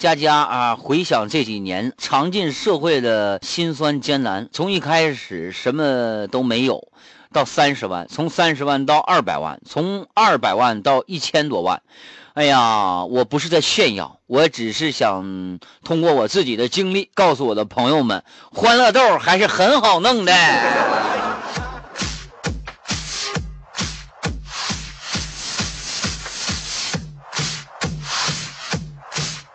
佳佳啊，回想这几年尝尽社会的辛酸艰难，从一开始什么都没有，到三十万，从三十万到二百万，从二百万到一千多万。哎呀，我不是在炫耀，我只是想通过我自己的经历，告诉我的朋友们，欢乐豆还是很好弄的。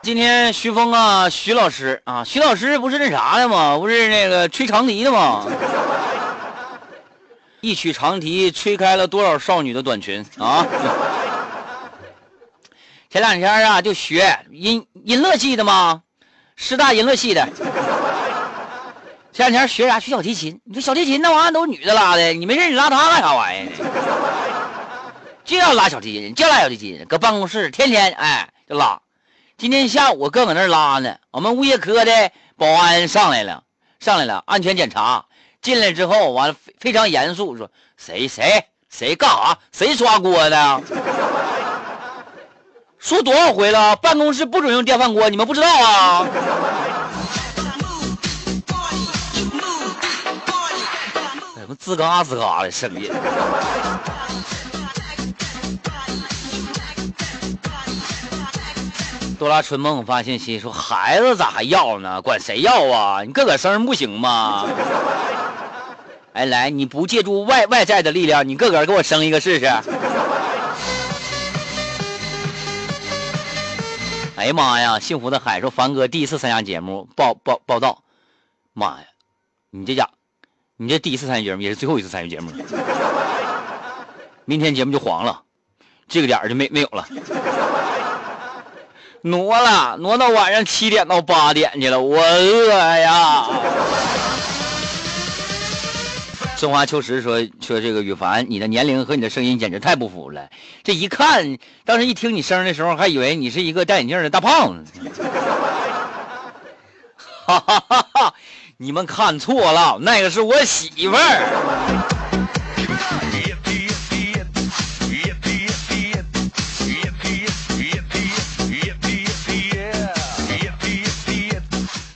今天徐峰啊，徐老师啊，徐老师不是那啥的吗？不是那个吹长笛的吗？一曲长笛吹开了多少少女的短裙啊！前两天啊，就学音音乐系的吗，师大音乐系的。前两天学啥？学小提琴。你说小提琴那玩意儿都是女的拉的，你没事你拉它干啥玩意儿？就要拉小提琴，就拉小提琴，搁办公室天天哎就拉。今天下午我哥搁那拉呢，我们物业科的保安上来了，上来了，安全检查进来之后，完了非非常严肃说：“谁谁谁干啥？谁刷锅的？说多少回了，办公室不准用电饭锅，你们不知道啊？”什么吱嘎吱嘎的声音？多拉春梦发信息说：“孩子咋还要呢？管谁要啊？你个个生不行吗？”哎，来，你不借助外外在的力量，你个个给我生一个试试。哎呀妈呀！幸福的海说：“凡哥第一次参加节目报报报道，妈呀，你这家，你这第一次参加节目也是最后一次参与节目，明天节目就黄了，这个点就没没有了。”挪了，挪到晚上七点到八点去了，我饿呀！春花秋实说说这个羽凡，你的年龄和你的声音简直太不符了。这一看，当时一听你声的时候，还以为你是一个戴眼镜的大胖子。哈哈哈哈！你们看错了，那个是我媳妇儿。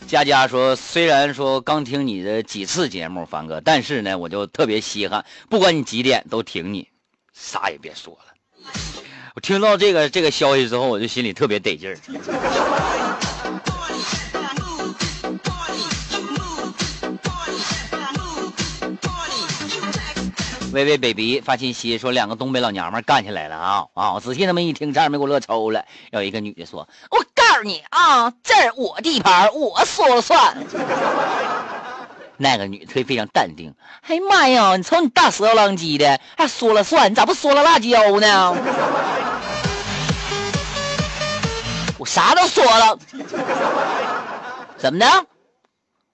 佳佳说：“虽然说刚听你的几次节目，凡哥，但是呢，我就特别稀罕，不管你几点都听你，啥也别说了。我听到这个这个消息之后，我就心里特别得劲儿。”微微 baby 发信息说：“两个东北老娘们干起来了啊啊！我仔细那么一听，差点没给我乐抽了。有一个女的说：‘我。’”诉你啊，这是我地盘，我说了算。那个女的非常淡定。哎呀妈呀，你瞅你大舌头浪叽的，还说了算？你咋不说了辣椒呢？我啥都说了。怎么的？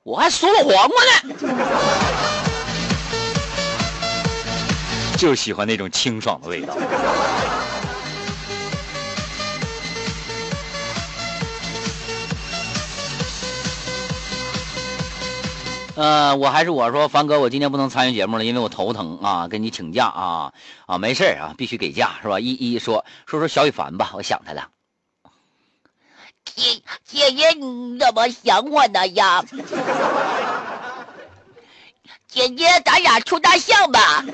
我还说了黄瓜呢。就喜欢那种清爽的味道。呃，我还是我说，凡哥，我今天不能参与节目了，因为我头疼啊，跟你请假啊啊，没事啊，必须给假是吧？一一说说说小雨凡吧，我想他了。姐姐姐，你怎么想我呢呀？姐姐，咱俩处大象吧。